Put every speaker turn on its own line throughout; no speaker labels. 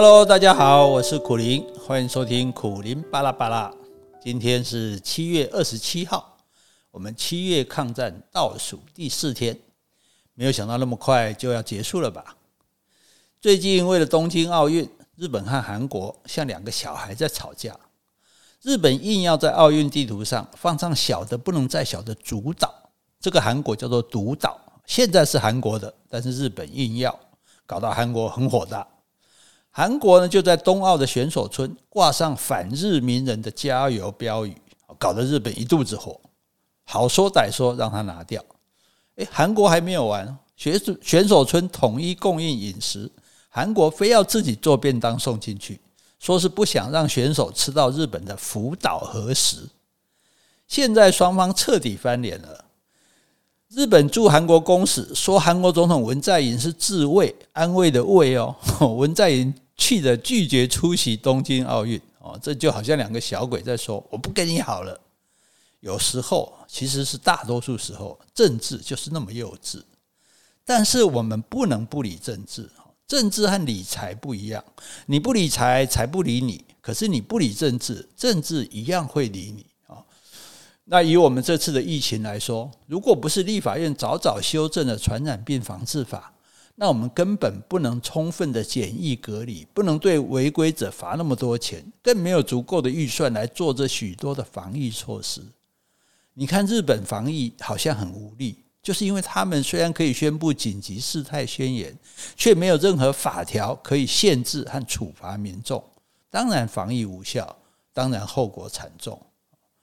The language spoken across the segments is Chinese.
Hello，大家好，我是苦林，欢迎收听苦林巴拉巴拉。今天是七月二十七号，我们七月抗战倒数第四天，没有想到那么快就要结束了吧？最近为了东京奥运，日本和韩国像两个小孩在吵架。日本硬要在奥运地图上放上小的不能再小的主岛，这个韩国叫做独岛，现在是韩国的，但是日本硬要，搞到韩国很火大。韩国呢，就在冬奥的选手村挂上反日名人的加油标语，搞得日本一肚子火。好说歹说，让他拿掉。诶，韩国还没有完，选手选手村统一供应饮食，韩国非要自己做便当送进去，说是不想让选手吃到日本的福岛核食。现在双方彻底翻脸了。日本驻韩国公使说，韩国总统文在寅是自卫，安慰的慰哦，文在寅。气得拒绝出席东京奥运哦，这就好像两个小鬼在说：“我不跟你好了。”有时候，其实是大多数时候，政治就是那么幼稚。但是我们不能不理政治，政治和理财不一样。你不理财，财不理你；可是你不理政治，政治一样会理你啊。那以我们这次的疫情来说，如果不是立法院早早修正了传染病防治法，那我们根本不能充分的检疫隔离，不能对违规者罚那么多钱，更没有足够的预算来做这许多的防疫措施。你看日本防疫好像很无力，就是因为他们虽然可以宣布紧急事态宣言，却没有任何法条可以限制和处罚民众，当然防疫无效，当然后果惨重。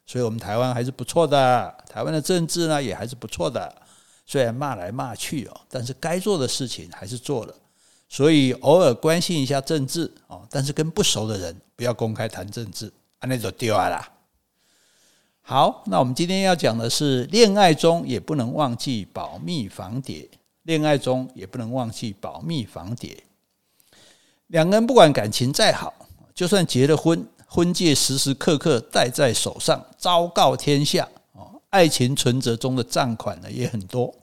所以我们台湾还是不错的，台湾的政治呢也还是不错的。虽然骂来骂去哦，但是该做的事情还是做了。所以偶尔关心一下政治哦，但是跟不熟的人不要公开谈政治，那就丢了。好，那我们今天要讲的是恋爱中也不能忘记保密防谍。恋爱中也不能忘记保密防谍。两个人不管感情再好，就算结了婚，婚戒时时刻刻戴在手上，昭告天下。爱情存折中的账款呢也很多，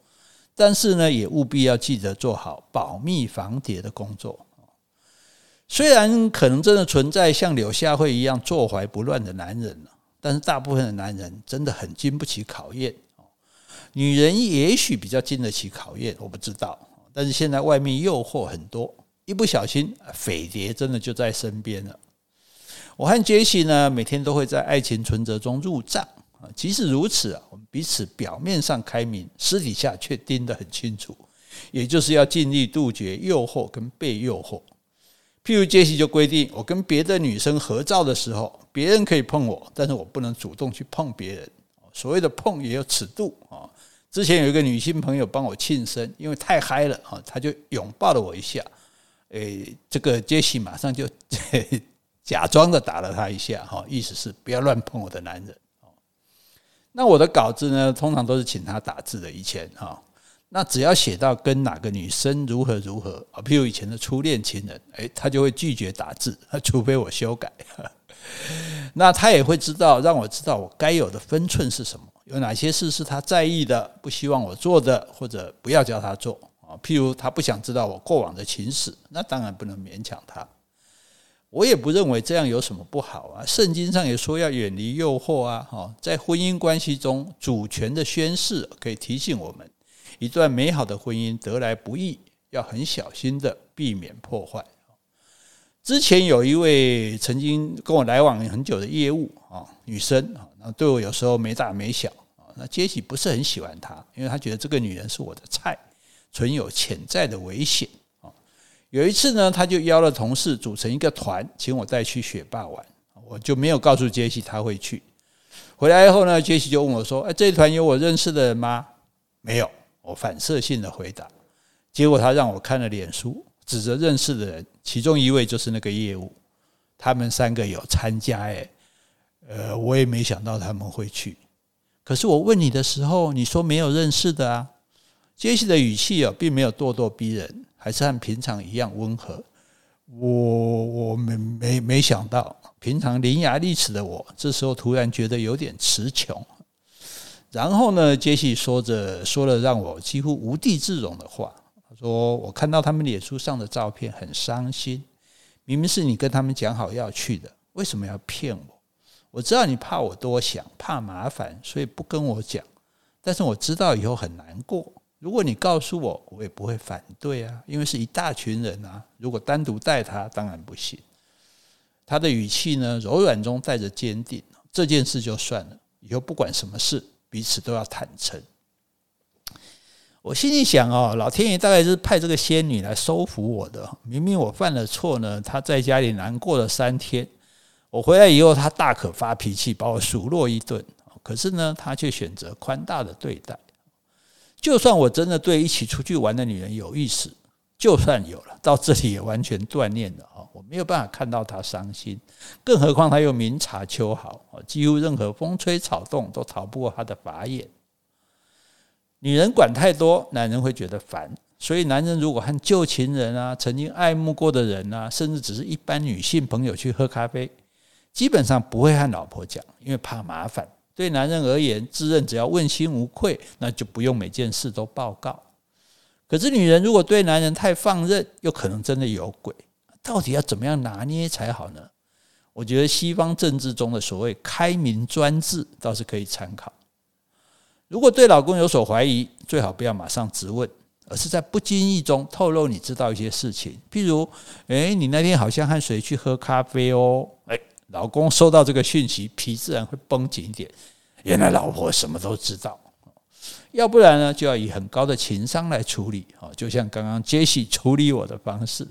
但是呢也务必要记得做好保密防谍的工作。虽然可能真的存在像柳下惠一样坐怀不乱的男人，但是大部分的男人真的很经不起考验。女人也许比较经得起考验，我不知道。但是现在外面诱惑很多，一不小心匪谍真的就在身边了。我和杰西呢每天都会在爱情存折中入账。即使如此啊，我们彼此表面上开明，私底下却盯得很清楚，也就是要尽力杜绝诱惑跟被诱惑。譬如杰西就规定，我跟别的女生合照的时候，别人可以碰我，但是我不能主动去碰别人。所谓的碰也有尺度啊。之前有一个女性朋友帮我庆生，因为太嗨了啊，她就拥抱了我一下。诶，这个杰西马上就 假装的打了她一下，哈，意思是不要乱碰我的男人。那我的稿子呢，通常都是请他打字的。以前哈，那只要写到跟哪个女生如何如何啊，譬如以前的初恋情人，诶，他就会拒绝打字，除非我修改。那他也会知道，让我知道我该有的分寸是什么，有哪些事是他在意的，不希望我做的，或者不要叫他做啊。譬如他不想知道我过往的情史，那当然不能勉强他。我也不认为这样有什么不好啊。圣经上也说要远离诱惑啊。哈，在婚姻关系中，主权的宣誓可以提醒我们，一段美好的婚姻得来不易，要很小心的避免破坏。之前有一位曾经跟我来往很久的业务啊，女生啊，那对我有时候没大没小啊，那杰西不是很喜欢她，因为他觉得这个女人是我的菜，存有潜在的危险。有一次呢，他就邀了同事组成一个团，请我带去雪霸玩。我就没有告诉杰西他会去。回来以后呢，杰西就问我说：“哎，这一团有我认识的人吗？”没有，我反射性的回答。结果他让我看了脸书，指着认识的人，其中一位就是那个业务，他们三个有参加。哎，呃，我也没想到他们会去。可是我问你的时候，你说没有认识的啊。杰西的语气啊，并没有咄咄逼人。还是和平常一样温和。我我没没没想到，平常伶牙俐齿的我，这时候突然觉得有点词穷。然后呢，杰西说着说了让我几乎无地自容的话。他说：“我看到他们脸书上的照片很伤心，明明是你跟他们讲好要去的，为什么要骗我？我知道你怕我多想，怕麻烦，所以不跟我讲。但是我知道以后很难过。如果你告诉我，我也不会反对啊，因为是一大群人啊。如果单独带他，当然不行。他的语气呢，柔软中带着坚定。这件事就算了，以后不管什么事，彼此都要坦诚。我心里想哦，老天爷大概是派这个仙女来收服我的。明明我犯了错呢，他在家里难过了三天，我回来以后，他大可发脾气，把我数落一顿。可是呢，他却选择宽大的对待。就算我真的对一起出去玩的女人有意思，就算有了，到这里也完全断念了啊！我没有办法看到她伤心，更何况她又明察秋毫，几乎任何风吹草动都逃不过她的法眼。女人管太多，男人会觉得烦，所以男人如果和旧情人啊、曾经爱慕过的人啊，甚至只是一般女性朋友去喝咖啡，基本上不会和老婆讲，因为怕麻烦。对男人而言，自认只要问心无愧，那就不用每件事都报告。可是女人如果对男人太放任，又可能真的有鬼。到底要怎么样拿捏才好呢？我觉得西方政治中的所谓开明专制倒是可以参考。如果对老公有所怀疑，最好不要马上质问，而是在不经意中透露你知道一些事情，譬如：诶，你那天好像和谁去喝咖啡哦？诶。老公收到这个讯息，皮自然会绷紧一点。原来老婆什么都知道，要不然呢，就要以很高的情商来处理。就像刚刚杰西处理我的方式。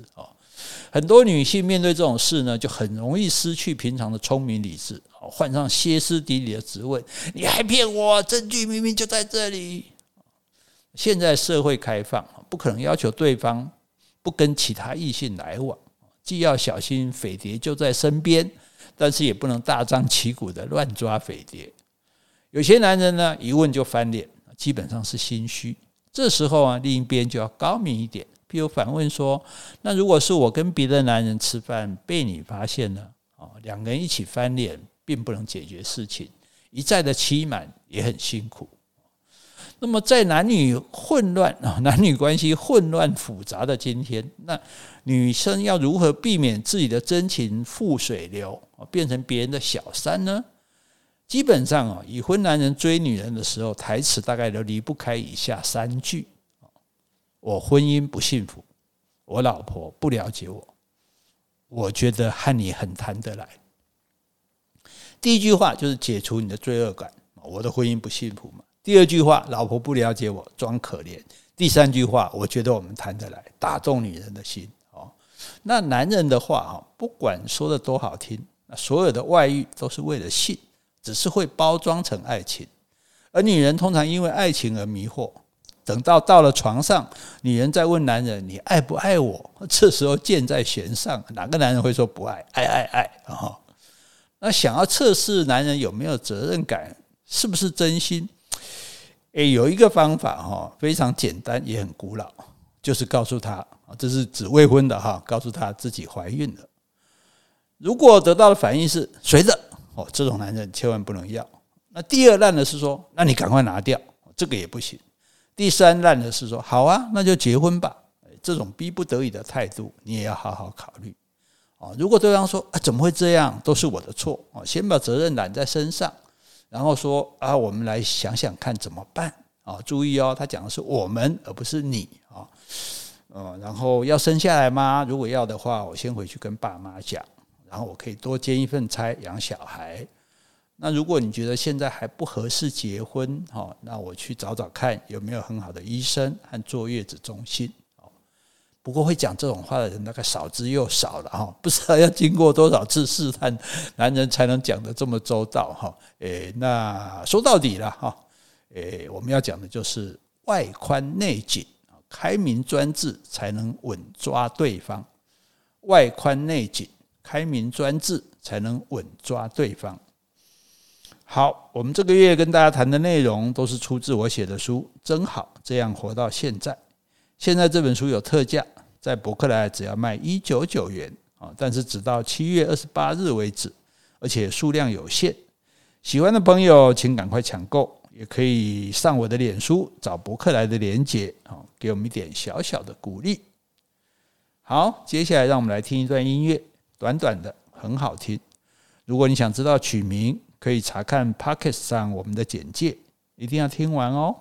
很多女性面对这种事呢，就很容易失去平常的聪明理智，换上歇斯底里的质问：“你还骗我？证据明明就在这里。”现在社会开放，不可能要求对方不跟其他异性来往，既要小心匪谍就在身边。但是也不能大张旗鼓的乱抓匪谍。有些男人呢，一问就翻脸，基本上是心虚。这时候啊，另一边就要高明一点，譬如反问说：“那如果是我跟别的男人吃饭被你发现了，啊，两个人一起翻脸，并不能解决事情，一再的欺瞒也很辛苦。”那么，在男女混乱啊，男女关系混乱复杂的今天，那女生要如何避免自己的真情付水流，变成别人的小三呢？基本上啊，已婚男人追女人的时候，台词大概都离不开以下三句：我婚姻不幸福，我老婆不了解我，我觉得和你很谈得来。第一句话就是解除你的罪恶感，我的婚姻不幸福嘛。第二句话，老婆不了解我，装可怜。第三句话，我觉得我们谈得来，打动女人的心。哦，那男人的话，哈，不管说的多好听，那所有的外遇都是为了性，只是会包装成爱情。而女人通常因为爱情而迷惑，等到到了床上，女人再问男人：“你爱不爱我？” 这时候箭在弦上，哪个男人会说不爱？爱爱爱啊！那想要测试男人有没有责任感，是不是真心？诶，有一个方法哈，非常简单也很古老，就是告诉他，这是指未婚的哈，告诉他自己怀孕了。如果得到的反应是随着哦，这种男人千万不能要。那第二烂的是说，那你赶快拿掉，这个也不行。第三烂的是说，好啊，那就结婚吧。这种逼不得已的态度，你也要好好考虑。哦，如果对方说啊，怎么会这样？都是我的错哦，先把责任揽在身上。然后说啊，我们来想想看怎么办啊？注意哦，他讲的是我们，而不是你啊。嗯，然后要生下来吗？如果要的话，我先回去跟爸妈讲，然后我可以多兼一份差养小孩。那如果你觉得现在还不合适结婚，哈，那我去找找看有没有很好的医生和坐月子中心。不过会讲这种话的人大概少之又少了哈，不知道要经过多少次试探，男人才能讲得这么周到哈。诶，那说到底了哈，诶，我们要讲的就是外宽内紧，开明专制才能稳抓对方。外宽内紧，开明专制才能稳抓对方。好，我们这个月跟大家谈的内容都是出自我写的书，真好，这样活到现在。现在这本书有特价，在博客来只要卖一九九元啊，但是只到七月二十八日为止，而且数量有限。喜欢的朋友请赶快抢购，也可以上我的脸书找博客来的连结啊，给我们一点小小的鼓励。好，接下来让我们来听一段音乐，短短的，很好听。如果你想知道曲名，可以查看 Pocket 上我们的简介，一定要听完哦。